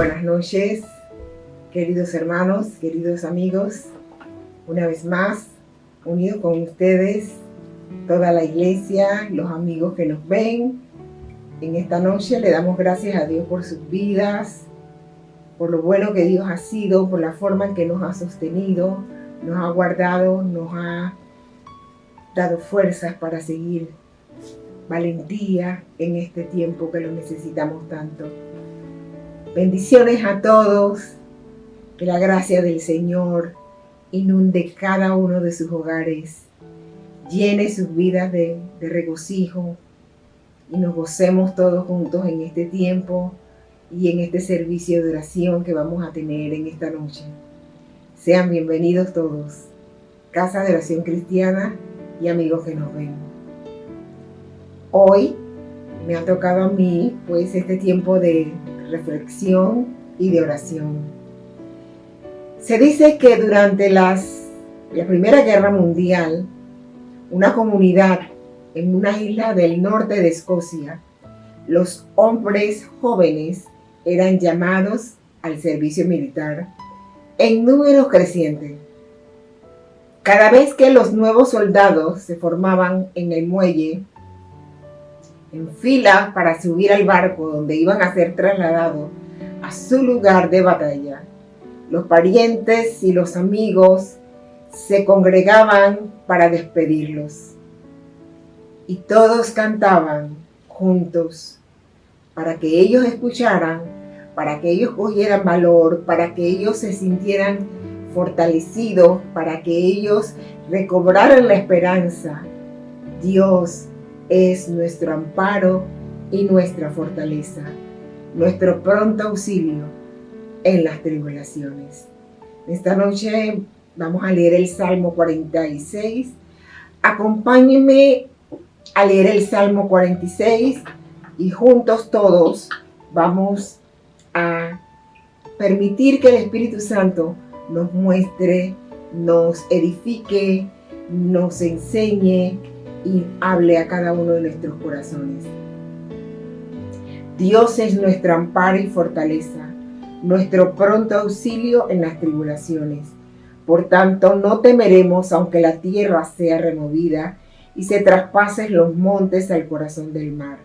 buenas noches, queridos hermanos, queridos amigos. Una vez más, unido con ustedes, toda la iglesia, los amigos que nos ven. En esta noche le damos gracias a Dios por sus vidas, por lo bueno que Dios ha sido, por la forma en que nos ha sostenido, nos ha guardado, nos ha dado fuerzas para seguir, valentía en este tiempo que lo necesitamos tanto. Bendiciones a todos, que la gracia del Señor inunde cada uno de sus hogares, llene sus vidas de, regocijo y nos gocemos todos juntos en este tiempo y en este servicio de oración que vamos a tener en esta noche. Sean bienvenidos todos. Casa de Oración Cristiana y amigos que nos ven. Hoy me ha tocado a mí pues este tiempo de reflexión y de oración. Se dice que durante las, la Primera Guerra Mundial, una comunidad en una isla del norte de Escocia, los hombres jóvenes eran llamados al servicio militar en números crecientes. Cada vez que los nuevos soldados se formaban en el muelle, en fila para subir al barco donde iban a ser trasladados a su lugar de batalla, los parientes y los amigos se congregaban para despedirlos. Y todos cantaban juntos para que ellos escucharan para que ellos cogieran valor, para que ellos se sintieran fortalecidos, para que ellos recobraran la esperanza. Dios es nuestro amparo y nuestra fortaleza, nuestro pronto auxilio en las tribulaciones. Esta noche vamos a leer el Salmo 46. Acompáñenme a leer el Salmo 46 y juntos todos vamos a permitir que el Espíritu Santo nos muestre, nos edifique, nos enseñe y hable a cada uno de nuestros corazones. Dios es nuestra amparo y fortaleza, nuestro pronto auxilio en las tribulaciones. Por tanto, no temeremos aunque la tierra sea removida y se traspasen los montes al corazón del mar.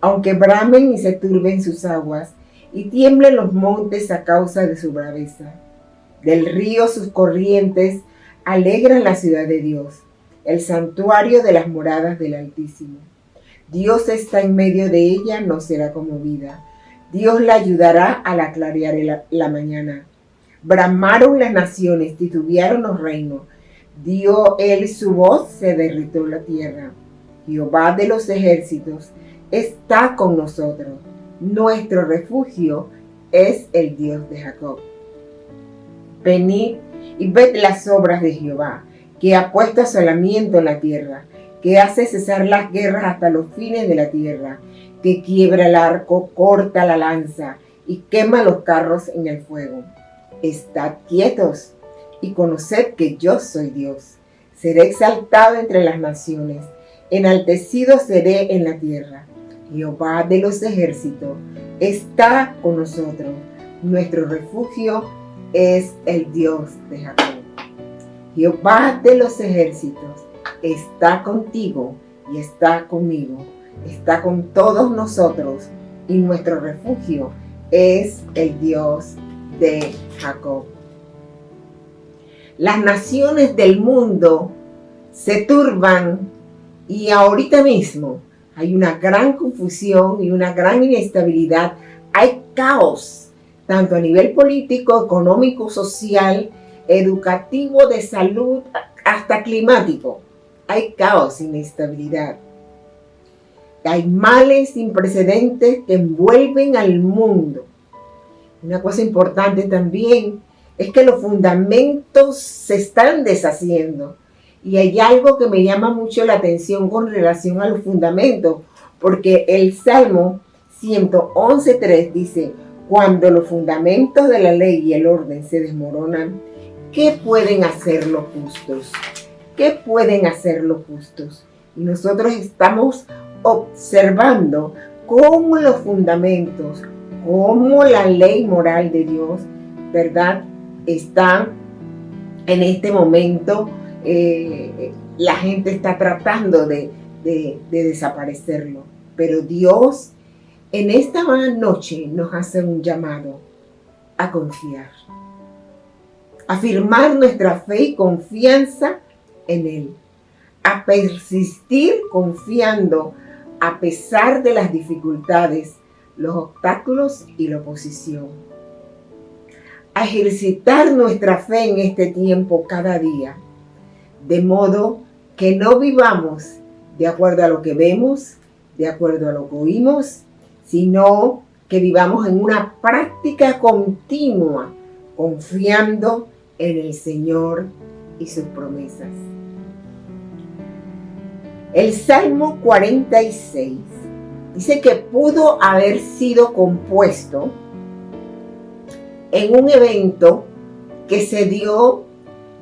Aunque bramen y se turben sus aguas y tiemblen los montes a causa de su braveza. Del río sus corrientes alegran la ciudad de Dios, el santuario de las moradas del Altísimo. Dios está en medio de ella, no será conmovida. Dios la ayudará a la clarear la, la mañana. Bramaron las naciones, titubearon los reinos. Dio él su voz, se derritó la tierra. Jehová de los ejércitos está con nosotros nuestro refugio es el Dios de Jacob. Venid y ved las obras de Jehová, que ha puesto asolamiento en la tierra, que hace cesar las guerras hasta los fines de la tierra, que quiebra el arco, corta la lanza y quema los carros en el fuego. Estad quietos y conoced que yo soy Dios. Seré exaltado entre las naciones, enaltecido seré en la tierra. Jehová de los ejércitos está con nosotros. Nuestro refugio es el Dios de Jacob. Jehová de los ejércitos está contigo y está conmigo. Está con todos nosotros y nuestro refugio es el Dios de Jacob. Las naciones del mundo se turban y ahorita mismo hay una gran confusión y una gran inestabilidad, hay caos, tanto a nivel político, económico, social, educativo, de salud, hasta climático. Hay caos, inestabilidad. Hay males sin precedentes que envuelven al mundo. Una cosa importante también es que los fundamentos se están deshaciendo y hay algo que me llama mucho la atención con relación a los fundamentos, porque el Salmo 111.3 dice, cuando los fundamentos de la ley y el orden se desmoronan, ¿qué pueden hacer los justos? ¿Qué pueden hacer los justos? Y nosotros estamos observando cómo los fundamentos, cómo la ley moral de Dios, ¿verdad? Está en este momento, eh, la gente está tratando de, de desaparecerlo. Pero Dios en esta noche nos hace un llamado a confiar, afirmar nuestra fe y confianza en Él, a persistir confiando a pesar de las dificultades, los obstáculos y la oposición, a ejercitar nuestra fe en este tiempo cada día, de modo que no vivamos de acuerdo a lo que vemos, de acuerdo a lo que oímos, sino que vivamos en una práctica continua, confiando en el Señor y sus promesas. El Salmo 46 dice que pudo haber sido compuesto en un evento que se dio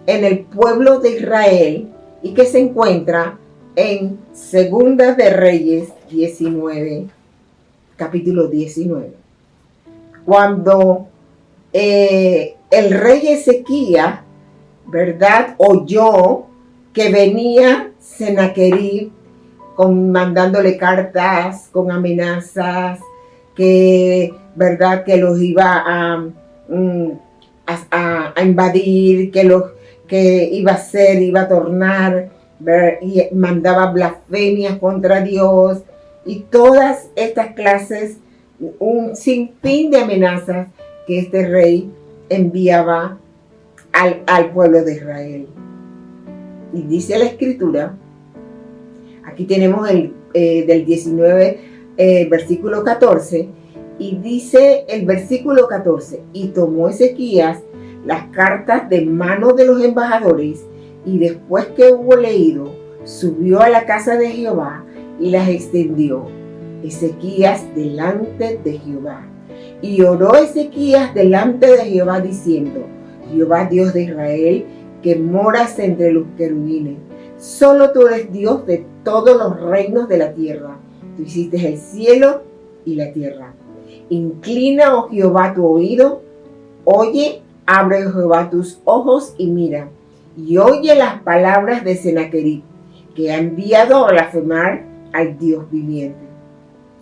en el pueblo de Israel y que se encuentra en Segunda de Reyes 19 capítulo 19. Cuando eh, el rey Ezequiel, ¿verdad? Oyó que venía Senaquerib con, mandándole cartas con amenazas, que, ¿verdad? Que los iba a, mm, invadir, que, los, que iba a ser, iba a tornar, y mandaba blasfemias contra Dios, y todas estas clases, un sinfín de amenazas que este rey enviaba al, pueblo de Israel. Y dice la escritura, aquí tenemos el eh, del 19, eh, versículo 14, y dice el versículo 14, y tomó Ezequías las cartas de mano de los embajadores, y después que hubo leído, subió a la casa de Jehová y las extendió. Ezequías delante de Jehová. Y oró Ezequías delante de Jehová diciendo, Jehová Dios de Israel, que moras entre los querubines, solo tú eres Dios de todos los reinos de la tierra. Tú hiciste el cielo y la tierra. Inclina, oh Jehová, tu oído, oye, abre, oh Jehová, tus ojos y mira, y oye las palabras de Sennacherib, que ha enviado a blasfemar al Dios viviente.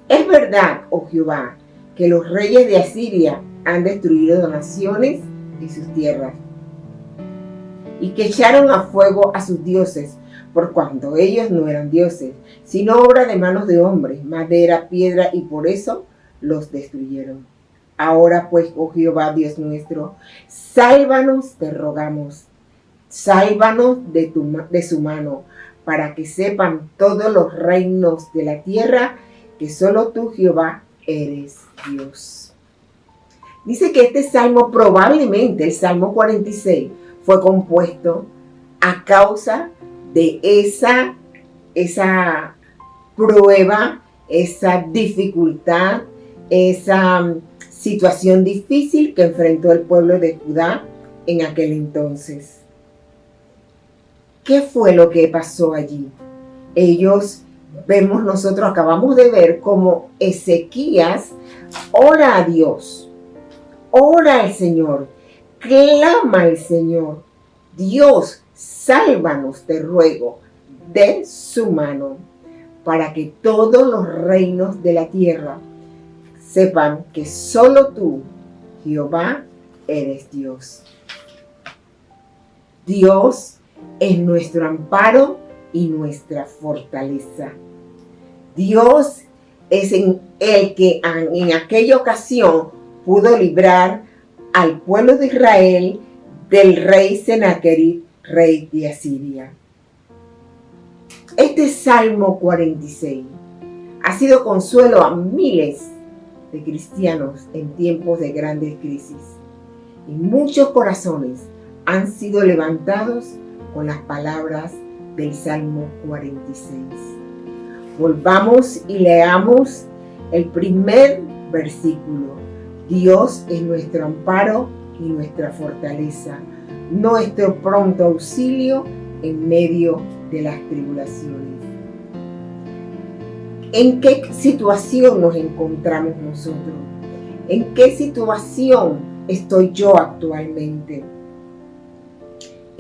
Es verdad, oh Jehová, que los reyes de Asiria han destruido naciones y sus tierras, y que echaron a fuego a sus dioses, por cuanto ellos no eran dioses, sino obra de manos de hombres, madera, piedra, y por eso los destruyeron. Ahora pues, oh Jehová Dios nuestro, sálvanos, te rogamos, sálvanos de, tu, de su mano, para que sepan todos los reinos de la tierra que solo tú, Jehová, eres Dios. Dice que este salmo probablemente, el Salmo 46, fue compuesto a causa de esa, esa prueba, esa dificultad, esa um, situación difícil que enfrentó el pueblo de Judá en aquel entonces. ¿Qué fue lo que pasó allí? Ellos, vemos nosotros, acabamos de ver como Ezequías ora a Dios, ora al Señor, clama al Señor. Dios, sálvanos, te ruego, de su mano, para que todos los reinos de la tierra sepan que solo tú, Jehová, eres Dios. Dios es nuestro amparo y nuestra fortaleza. Dios es en el que en aquella ocasión pudo librar al pueblo de Israel del rey Sennacherib, rey de Asiria. Este Salmo 46 ha sido consuelo a miles de cristianos en tiempos de grandes crisis y muchos corazones han sido levantados con las palabras del Salmo 46. Volvamos y leamos el primer versículo. Dios es nuestro amparo y nuestra fortaleza, nuestro pronto auxilio en medio de las tribulaciones. ¿En qué situación nos encontramos nosotros? ¿En qué situación estoy yo actualmente?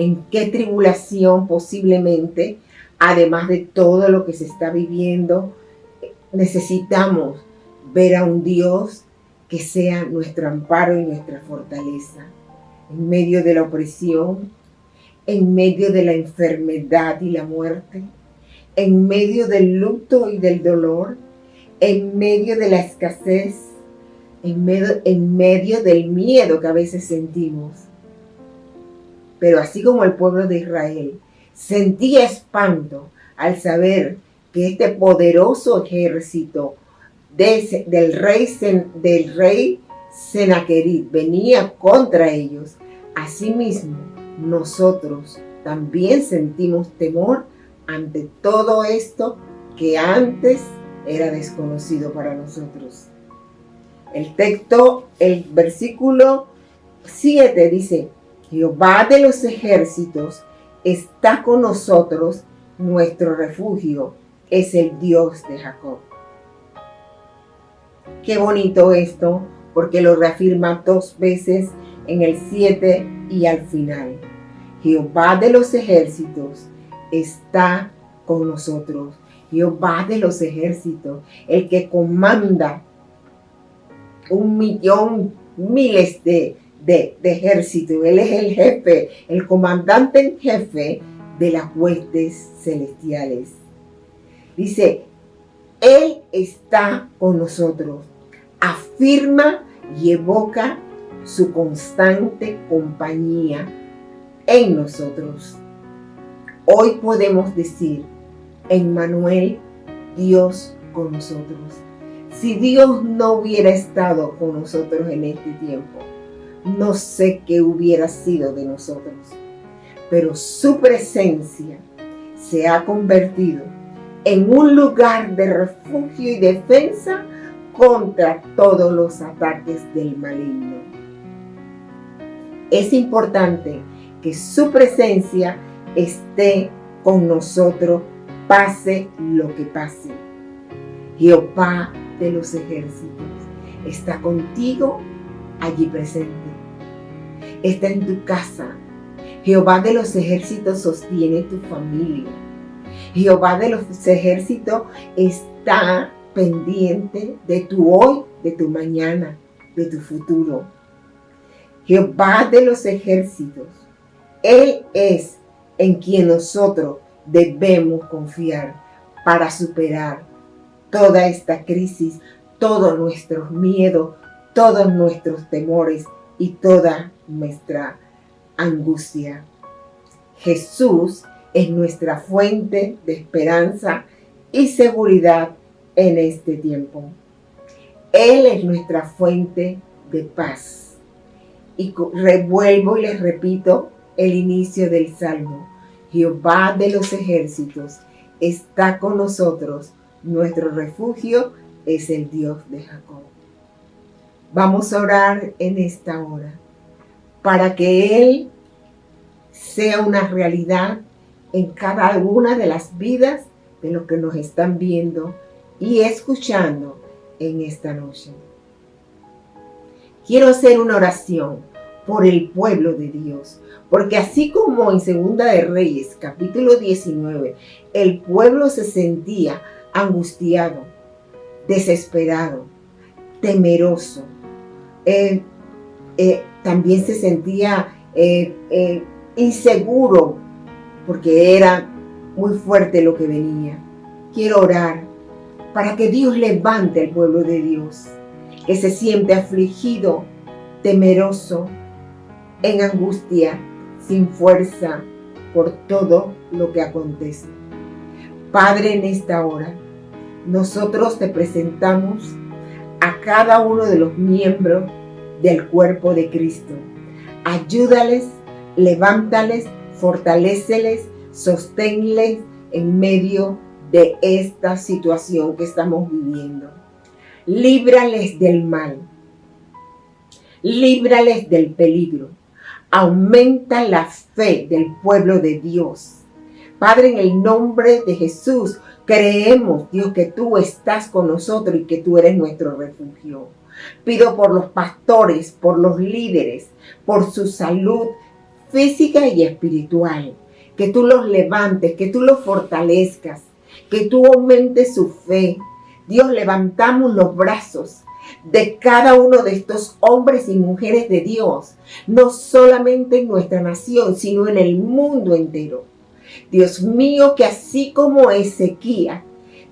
¿En qué tribulación posiblemente, además de todo lo que se está viviendo, necesitamos ver a un Dios que sea nuestro amparo y nuestra fortaleza en medio de la opresión, en medio de la enfermedad y la muerte, en medio del luto y del dolor, en medio de la escasez, en medio, del miedo que a veces sentimos. Pero así como el pueblo de Israel sentía espanto al saber que este poderoso ejército del rey, del rey Senaquerit venía contra ellos, asimismo nosotros también sentimos temor ante todo esto que antes era desconocido para nosotros. El texto, el versículo 7 dice, Jehová de los ejércitos está con nosotros, nuestro refugio es el Dios de Jacob. Qué bonito esto, porque lo reafirma dos veces en el 7 y al final. Jehová de los ejércitos está con nosotros. Jehová de los ejércitos, el que comanda un millón, miles de, de, ejércitos. Él es el jefe, el comandante en jefe de las huestes celestiales. Dice, Él está con nosotros. Afirma y evoca su constante compañía en nosotros. Hoy podemos decir, en Manuel, Dios con nosotros. Si Dios no hubiera estado con nosotros en este tiempo, no sé qué hubiera sido de nosotros. Pero su presencia se ha convertido en un lugar de refugio y defensa contra todos los ataques del maligno. Es importante que su presencia esté con nosotros, pase lo que pase. Jehová de los ejércitos está contigo allí presente. Está en tu casa. Jehová de los ejércitos sostiene tu familia. Jehová de los ejércitos está pendiente de tu hoy, de tu mañana, de tu futuro. Jehová de los ejércitos, Él es en quien nosotros debemos confiar para superar toda esta crisis, todos nuestros miedos, todos nuestros temores y toda nuestra angustia. Jesús es nuestra fuente de esperanza y seguridad en este tiempo. Él es nuestra fuente de paz. Y revuelvo y les repito el inicio del Salmo. Jehová de los ejércitos está con nosotros. Nuestro refugio es el Dios de Jacob. Vamos a orar en esta hora para que Él sea una realidad en cada una de las vidas de los que nos están viendo y escuchando en esta noche. Quiero hacer una oración por el pueblo de Dios, porque así como en Segunda de Reyes, capítulo 19, el pueblo se sentía angustiado, desesperado, temeroso, eh, eh, también se sentía eh, inseguro porque era muy fuerte lo que venía. Quiero orar para que Dios levante al pueblo de Dios, que se siente afligido, temeroso, en angustia, sin fuerza por todo lo que acontece. Padre, en esta hora, nosotros te presentamos a cada uno de los miembros del cuerpo de Cristo. Ayúdales, levántales, fortaléceles, sosténles en medio de esta situación que estamos viviendo. Líbrales del mal. Líbrales del peligro. Aumenta la fe del pueblo de Dios. Padre, en el nombre de Jesús, creemos, Dios, que tú estás con nosotros y que tú eres nuestro refugio. Pido por los pastores, por los líderes, por su salud física y espiritual. Que tú los levantes, que tú los fortalezcas, que tú aumentes su fe. Dios, levantamos los brazos de cada uno de estos hombres y mujeres de Dios, no solamente en nuestra nación, sino en el mundo entero. Dios mío, que así como Ezequiel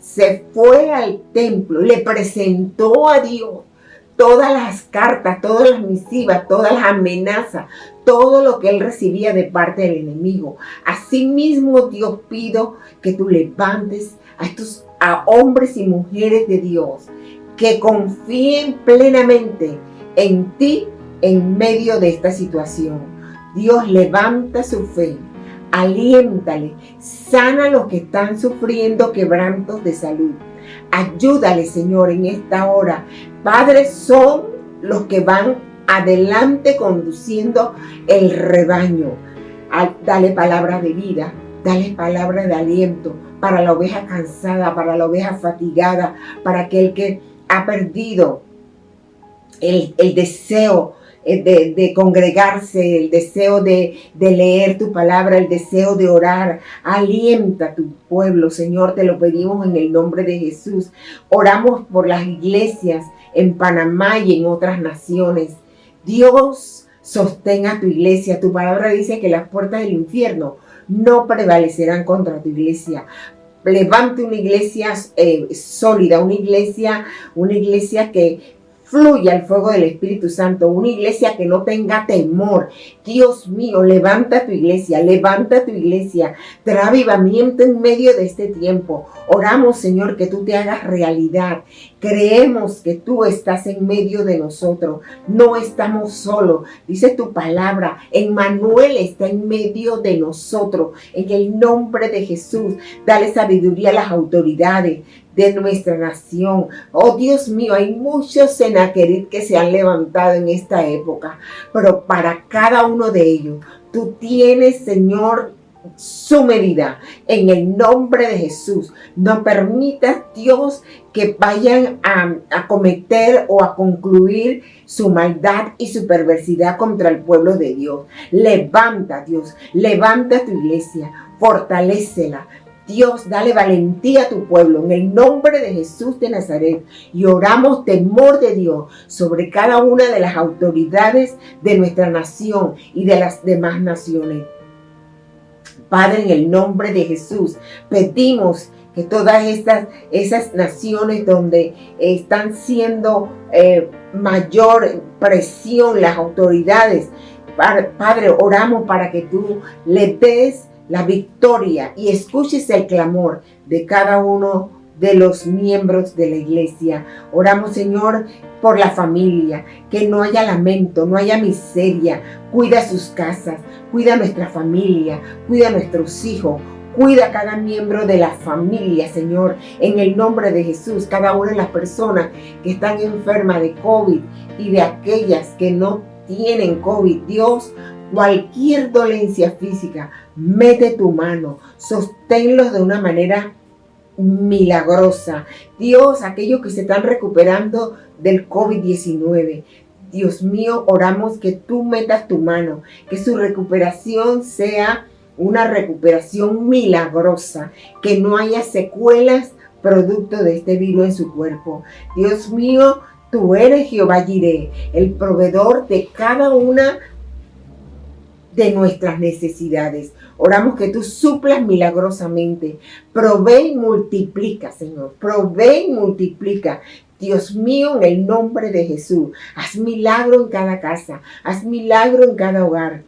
se fue al templo, le presentó a Dios todas las cartas, todas las misivas, todas las amenazas, todo lo que él recibía de parte del enemigo. Asimismo, Dios pido que tú levantes a estos a hombres y mujeres de Dios que confíen plenamente en ti en medio de esta situación. Dios levanta su fe, aliéntale, sana a los que están sufriendo quebrantos de salud. Ayúdale, Señor, en esta hora. Padres son los que van adelante conduciendo el rebaño. Dale palabra de vida, dale palabra de aliento para la oveja cansada, para la oveja fatigada, para aquel que ha perdido el, deseo eh, de, congregarse, el deseo de, de, leer tu palabra, el deseo de orar. Alienta a tu pueblo, Señor, te lo pedimos en el nombre de Jesús. Oramos por las iglesias en Panamá y en otras naciones. Dios, sostenga tu iglesia. Tu palabra dice que las puertas del infierno no prevalecerán contra tu iglesia levante una iglesia eh, sólida, una iglesia, una iglesia que fluya el fuego del Espíritu Santo, una iglesia que no tenga temor. Dios mío, levanta tu iglesia, levanta tu iglesia, trae avivamiento en medio de este tiempo. Oramos, Señor, que tú te hagas realidad. Creemos que tú estás en medio de nosotros. No estamos solos. Dice tu palabra. Emmanuel está en medio de nosotros. En el nombre de Jesús, dale sabiduría a las autoridades de nuestra nación. Oh Dios mío, hay muchos senaquerit que se han levantado en esta época, pero para cada uno de ellos, tú tienes, Señor, su medida en el nombre de Jesús. No permitas, Dios, que vayan a, a, cometer o a concluir su maldad y su perversidad contra el pueblo de Dios. Levanta, Dios, levanta tu iglesia, fortalecela, Dios, dale valentía a tu pueblo en el nombre de Jesús de Nazaret y oramos temor de Dios sobre cada una de las autoridades de nuestra nación y de las demás naciones. Padre, en el nombre de Jesús, pedimos que todas estas esas naciones donde están siendo eh, mayor presión las autoridades, Padre, oramos para que tú le des la victoria y escuches el clamor de cada uno de los miembros de la iglesia. Oramos, Señor, por la familia, que no haya lamento, no haya miseria. Cuida sus casas, cuida nuestra familia, cuida nuestros hijos. Cuida a cada miembro de la familia, Señor, en el nombre de Jesús. Cada una de las personas que están enfermas de COVID y de aquellas que no tienen COVID. Dios, cualquier dolencia física, mete tu mano, sosténlos de una manera milagrosa. Dios, aquellos que se están recuperando del COVID-19, Dios mío, oramos que tú metas tu mano, que su recuperación sea una recuperación milagrosa, que no haya secuelas producto de este virus en su cuerpo. Dios mío, tú eres Jehová Jireh, el proveedor de cada una de nuestras necesidades. Oramos que tú suplas milagrosamente. Provee y multiplica, Señor. Provee y multiplica. Dios mío, en el nombre de Jesús, haz milagro en cada casa, haz milagro en cada hogar.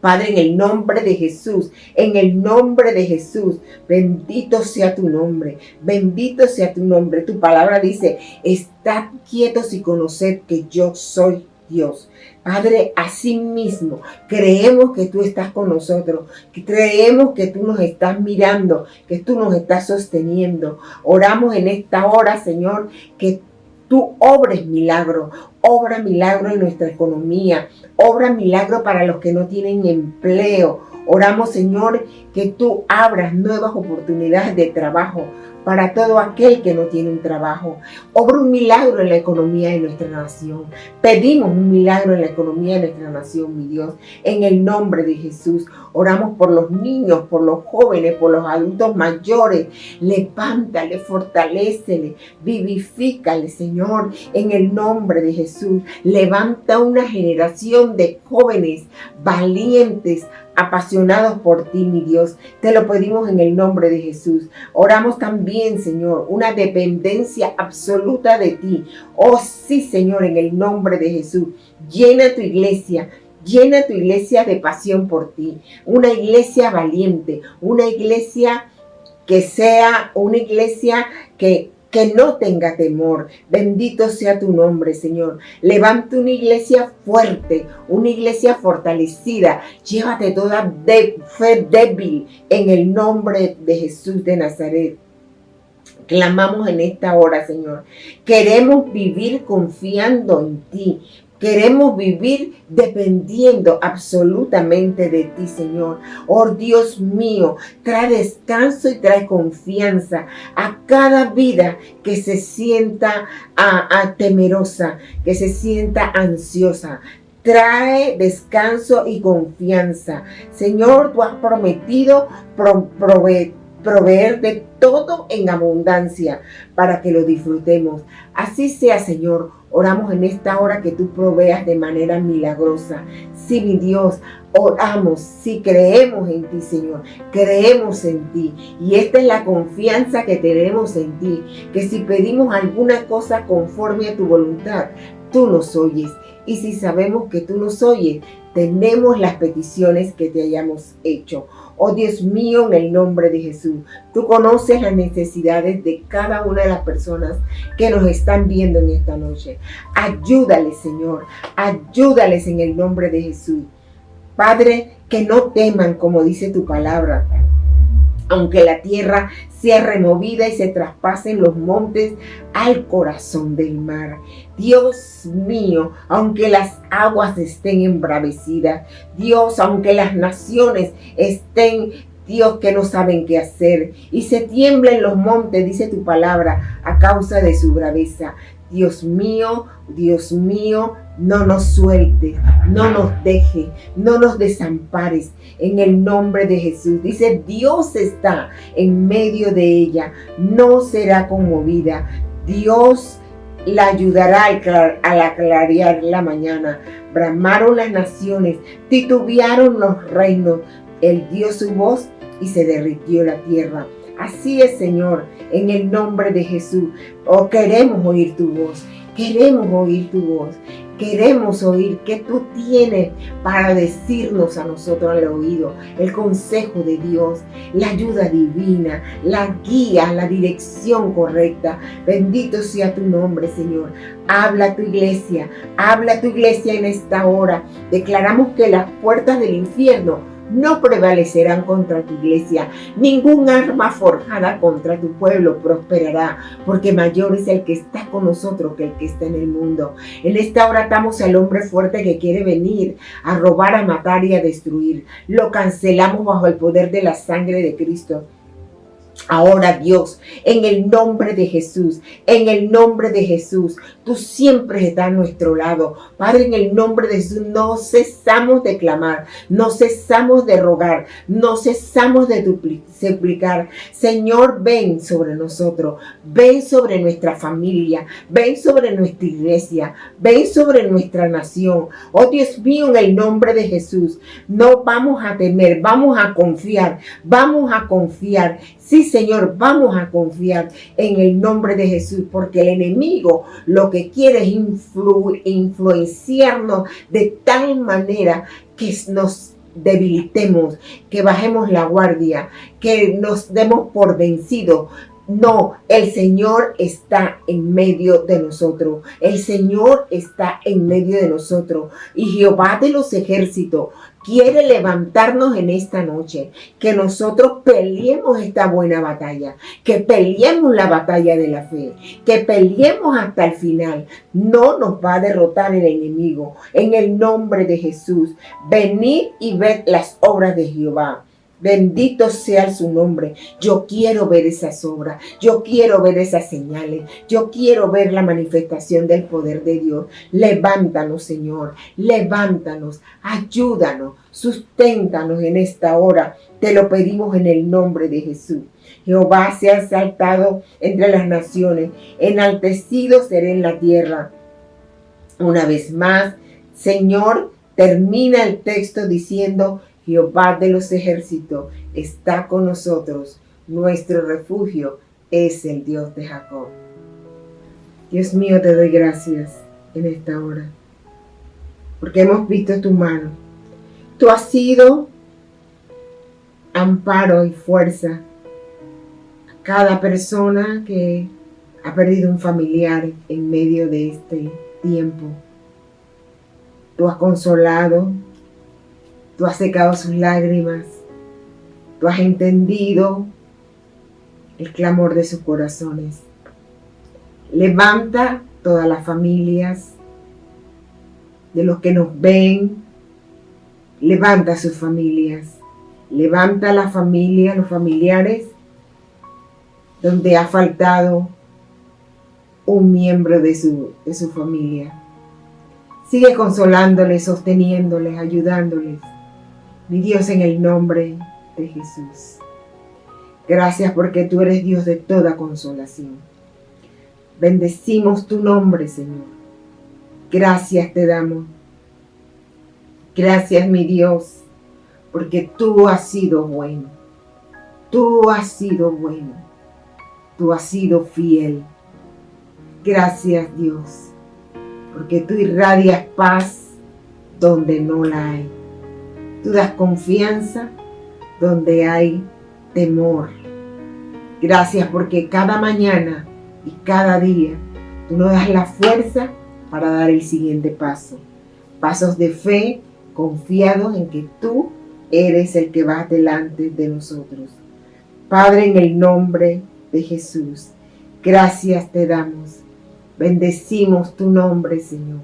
Padre, en el nombre de Jesús, en el nombre de Jesús, bendito sea tu nombre, bendito sea tu nombre. Tu palabra dice, estad quietos y conoced que yo soy Dios. Padre, así mismo creemos que tú estás con nosotros, creemos que tú nos estás mirando, que tú nos estás sosteniendo. Oramos en esta hora, Señor, que tú obres milagro, obra milagro en nuestra economía, obra milagro para los que no tienen empleo. Oramos, Señor, que tú abras nuevas oportunidades de trabajo para todo aquel que no tiene un trabajo. Obra un milagro en la economía de nuestra nación. Pedimos un milagro en la economía de nuestra nación, mi Dios, en el nombre de Jesús. Oramos por los niños, por los jóvenes, por los adultos mayores. Levántale, fortalecele, vivifícale, Señor, en el nombre de Jesús. Levanta una generación de jóvenes valientes, apasionados por ti, mi Dios. Te lo pedimos en el nombre de Jesús. Oramos también, Señor, una dependencia absoluta de ti. Oh sí, Señor, en el nombre de Jesús. Llena tu iglesia. Llena tu iglesia de pasión por ti. Una iglesia valiente. Una iglesia que sea una iglesia que que no tenga temor. Bendito sea tu nombre, Señor. Levante una iglesia fuerte, una iglesia fortalecida. Llévate toda fe débil en el nombre de Jesús de Nazaret. Clamamos en esta hora, Señor. Queremos vivir confiando en ti, Queremos vivir dependiendo absolutamente de ti, Señor. Oh Dios mío, trae descanso y trae confianza a cada vida que se sienta temerosa, que se sienta ansiosa trae descanso y confianza. Señor, tú has prometido proveer de todo en abundancia para que lo disfrutemos. Así sea, Señor. Oramos en esta hora que tú proveas de manera milagrosa. Sí, mi Dios, oramos, sí creemos en ti, Señor, creemos en ti. Y esta es la confianza que tenemos en ti, que si pedimos alguna cosa conforme a tu voluntad, tú nos oyes. Y si sabemos que tú nos oyes, tenemos las peticiones que te hayamos hecho. Oh Dios mío, en el nombre de Jesús, tú conoces las necesidades de cada una de las personas que nos están viendo en esta noche. Ayúdales, Señor, ayúdales en el nombre de Jesús. Padre, que no teman, como dice tu palabra, aunque la tierra sea removida y se traspasen los montes al corazón del mar. Dios mío, aunque las aguas estén embravecidas, Dios, aunque las naciones estén Dios que no saben qué hacer y se tiemblen los montes, dice tu palabra, a causa de su braveza. Dios mío, Dios mío, no nos sueltes, no nos deje, no nos desampares en el nombre de Jesús. Dice, Dios está en medio de ella, no será conmovida. Dios la ayudará al aclarear la mañana. Bramaron las naciones, titubearon los reinos. Él dio su voz y se derritió la tierra. Así es, Señor, en el nombre de Jesús. Oh, queremos oír tu voz. Queremos oír tu voz. Queremos oír qué tú tienes para decirnos a nosotros al oído. El consejo de Dios, la ayuda divina, la guía, la dirección correcta. Bendito sea tu nombre, Señor. Habla tu iglesia, habla tu iglesia en esta hora. Declaramos que las puertas del infierno no prevalecerán contra tu iglesia. Ningún arma forjada contra tu pueblo prosperará, porque mayor es el que está con nosotros que el que está en el mundo. En esta hora atamos al hombre fuerte que quiere venir a robar, a matar y a destruir. Lo cancelamos bajo el poder de la sangre de Cristo Ahora Dios, en el nombre de Jesús, en el nombre de Jesús, tú siempre estás a nuestro lado. Padre, en el nombre de Jesús, no cesamos de clamar, no cesamos de rogar, no cesamos de suplicar. Señor, ven sobre nosotros, ven sobre nuestra familia, ven sobre nuestra iglesia, ven sobre nuestra nación. Oh Dios mío, en el nombre de Jesús, no vamos a temer, vamos a confiar, vamos a confiar Sí, Señor, vamos a confiar en el nombre de Jesús, porque el enemigo lo que quiere es influenciarnos de tal manera que nos debilitemos, que bajemos la guardia, que nos demos por vencidos, no, el Señor está en medio de nosotros. El Señor está en medio de nosotros. Y Jehová de los ejércitos quiere levantarnos en esta noche. Que nosotros peleemos esta buena batalla. Que peleemos la batalla de la fe. Que peleemos hasta el final. No nos va a derrotar el enemigo. En el nombre de Jesús. Venid y ved las obras de Jehová Bendito sea su nombre. Yo quiero ver esas obras. Yo quiero ver esas señales. Yo quiero ver la manifestación del poder de Dios. Levántanos, Señor. Levántanos. Ayúdanos. Susténtanos en esta hora. Te lo pedimos en el nombre de Jesús. Jehová se ha exaltado entre las naciones. Enaltecido seré en la tierra. Una vez más, Señor, termina el texto diciendo, Jehová de los ejércitos está con nosotros. Nuestro refugio es el Dios de Jacob. Dios mío, te doy gracias en esta hora, porque hemos visto tu mano. Tú has sido amparo y fuerza a cada persona que ha perdido un familiar en medio de este tiempo. Tú has consolado, Tú has secado sus lágrimas. Tú has entendido el clamor de sus corazones. Levanta todas las familias de los que nos ven. Levanta sus familias. Levanta la familia, los familiares, donde ha faltado un miembro de su, de su familia. Sigue consolándoles, sosteniéndoles, ayudándoles mi Dios, en el nombre de Jesús. Gracias porque tú eres Dios de toda consolación. Bendecimos tu nombre, Señor. Gracias te damos. Gracias, mi Dios, porque tú has sido bueno. Tú has sido bueno. Tú has sido fiel. Gracias, Dios, porque tú irradias paz donde no la hay. Das confianza donde hay temor. Gracias porque cada mañana y cada día tú nos das la fuerza para dar el siguiente paso. Pasos de fe confiados en que tú eres el que va delante de nosotros. Padre, en el nombre de Jesús, gracias te damos. Bendecimos tu nombre, Señor.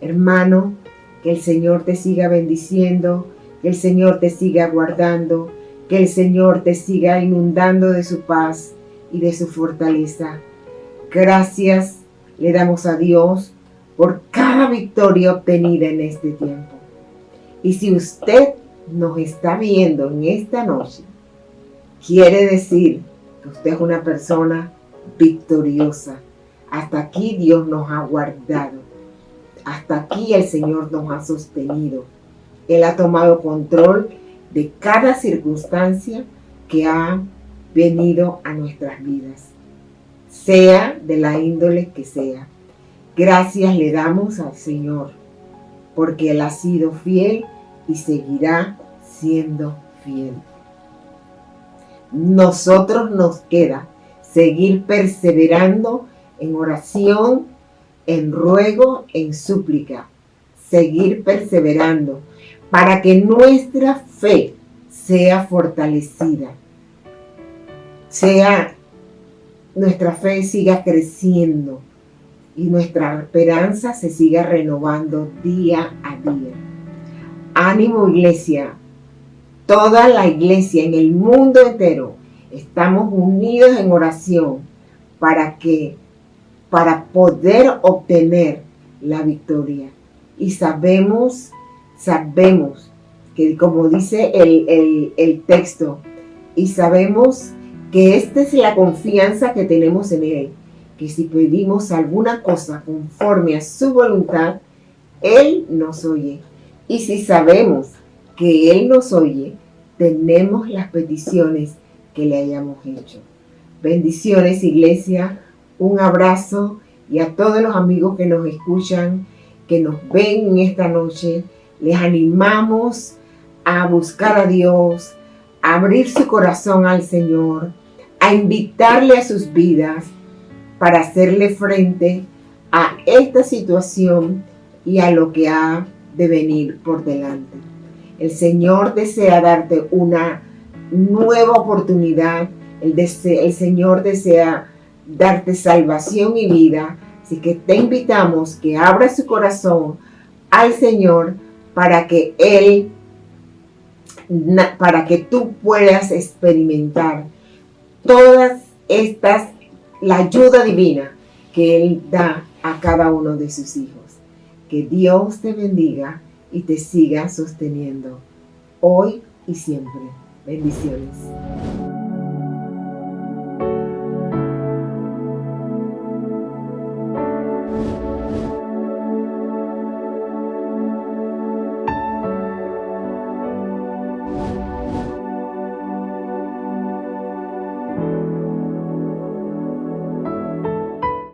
Hermano, que el Señor te siga bendiciendo, que el Señor te siga guardando, que el Señor te siga inundando de su paz y de su fortaleza. Gracias le damos a Dios por cada victoria obtenida en este tiempo. Y si usted nos está viendo en esta noche, quiere decir que usted es una persona victoriosa. Hasta aquí Dios nos ha guardado. Hasta aquí el Señor nos ha sostenido. Él ha tomado control de cada circunstancia que ha venido a nuestras vidas, sea de la índole que sea. Gracias le damos al Señor, porque Él ha sido fiel y seguirá siendo fiel. Nosotros nos queda seguir perseverando en oración, en ruego, en súplica, seguir perseverando para que nuestra fe sea fortalecida, sea nuestra fe siga creciendo y nuestra esperanza se siga renovando día a día. Ánimo iglesia, toda la iglesia en el mundo entero estamos unidos en oración para que para poder obtener la victoria. Y sabemos, sabemos que como dice el, el texto, y sabemos que esta es la confianza que tenemos en Él, que si pedimos alguna cosa conforme a su voluntad, Él nos oye. Y si sabemos que Él nos oye, tenemos las peticiones que le hayamos hecho. Bendiciones, iglesia un abrazo y a todos los amigos que nos escuchan, que nos ven en esta noche, les animamos a buscar a Dios, a abrir su corazón al Señor, a invitarle a sus vidas para hacerle frente a esta situación y a lo que ha de venir por delante. El Señor desea darte una nueva oportunidad. El, el Señor desea darte salvación y vida. Así que te invitamos que abras su corazón al Señor para que Él para que tú puedas experimentar todas estas, la ayuda divina que Él da a cada uno de sus hijos. Que Dios te bendiga y te siga sosteniendo hoy y siempre. Bendiciones.